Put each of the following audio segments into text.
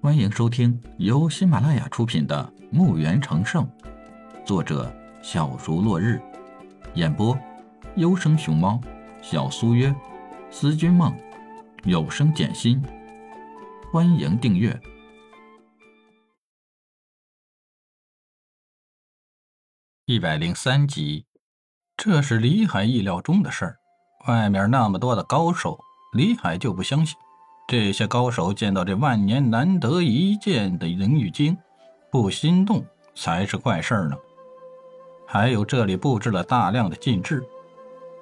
欢迎收听由喜马拉雅出品的《墓园成圣》，作者小竹落日，演播优生熊猫、小苏约、思君梦、有声简心。欢迎订阅一百零三集。这是李海意料中的事儿。外面那么多的高手，李海就不相信。这些高手见到这万年难得一见的灵玉晶，不心动才是怪事儿呢。还有这里布置了大量的禁制，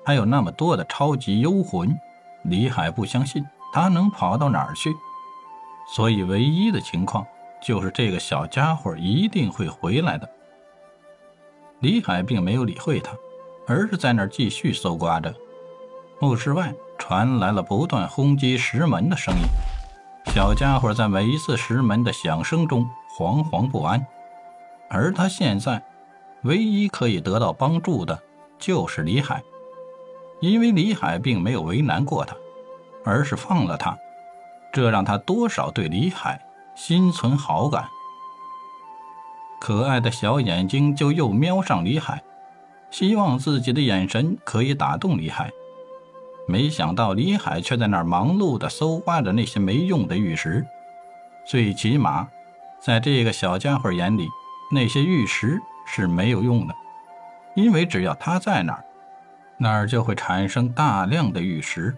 还有那么多的超级幽魂，李海不相信他能跑到哪儿去。所以唯一的情况就是这个小家伙一定会回来的。李海并没有理会他，而是在那儿继续搜刮着。墓室外。传来了不断轰击石门的声音，小家伙在每一次石门的响声中惶惶不安，而他现在唯一可以得到帮助的就是李海，因为李海并没有为难过他，而是放了他，这让他多少对李海心存好感。可爱的小眼睛就又瞄上李海，希望自己的眼神可以打动李海。没想到李海却在那儿忙碌地搜刮着那些没用的玉石。最起码，在这个小家伙眼里，那些玉石是没有用的，因为只要他在那儿，那儿就会产生大量的玉石。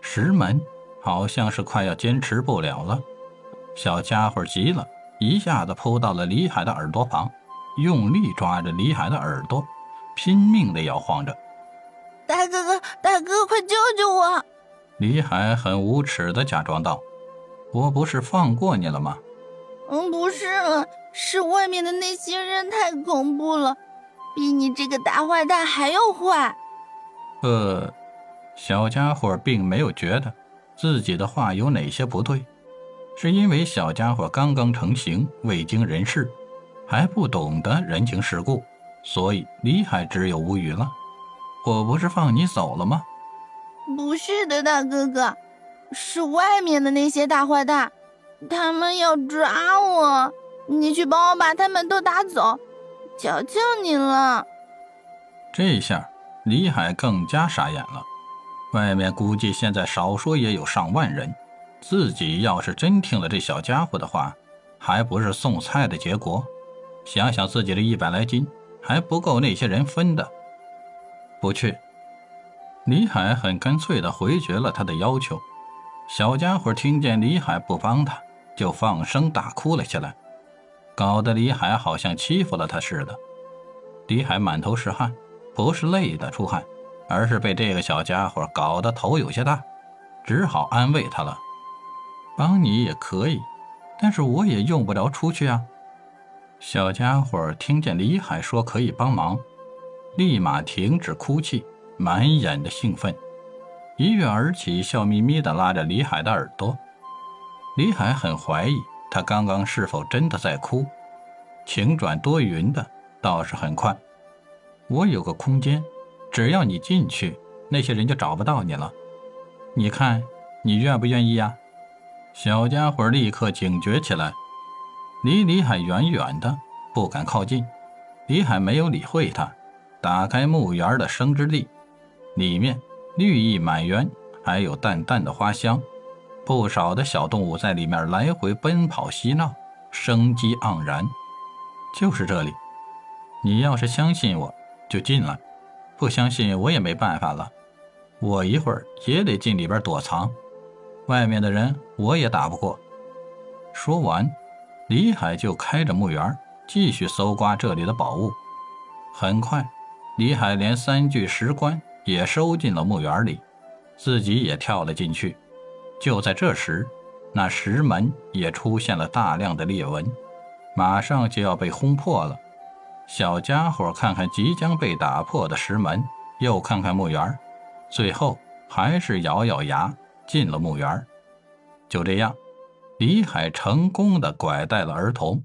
石门好像是快要坚持不了了，小家伙急了，一下子扑到了李海的耳朵旁，用力抓着李海的耳朵，拼命地摇晃着。大哥哥，大哥，快救救我！李海很无耻的假装道：“我不是放过你了吗？”“嗯，不是了，是外面的那些人太恐怖了，比你这个大坏蛋还要坏。”呃，小家伙并没有觉得自己的话有哪些不对，是因为小家伙刚刚成型，未经人事，还不懂得人情世故，所以李海只有无语了。我不是放你走了吗？不是的，大哥哥，是外面的那些大坏蛋，他们要抓我，你去帮我把他们都打走，求求你了。这下李海更加傻眼了，外面估计现在少说也有上万人，自己要是真听了这小家伙的话，还不是送菜的结果？想想自己的一百来斤，还不够那些人分的。不去，李海很干脆地回绝了他的要求。小家伙听见李海不帮他，就放声大哭了起来，搞得李海好像欺负了他似的。李海满头是汗，不是累的出汗，而是被这个小家伙搞得头有些大，只好安慰他了：“帮你也可以，但是我也用不着出去啊。”小家伙听见李海说可以帮忙。立马停止哭泣，满眼的兴奋，一跃而起，笑眯眯地拉着李海的耳朵。李海很怀疑他刚刚是否真的在哭，晴转多云的倒是很快。我有个空间，只要你进去，那些人就找不到你了。你看，你愿不愿意呀？小家伙立刻警觉起来，离李海远远的，不敢靠近。李海没有理会他。打开墓园的生之地，里面绿意满园，还有淡淡的花香，不少的小动物在里面来回奔跑嬉闹，生机盎然。就是这里，你要是相信我，就进来；不相信我也没办法了。我一会儿也得进里边躲藏，外面的人我也打不过。说完，李海就开着墓园，继续搜刮这里的宝物。很快。李海连三具石棺也收进了墓园里，自己也跳了进去。就在这时，那石门也出现了大量的裂纹，马上就要被轰破了。小家伙看看即将被打破的石门，又看看墓园，最后还是咬咬牙进了墓园。就这样，李海成功的拐带了儿童。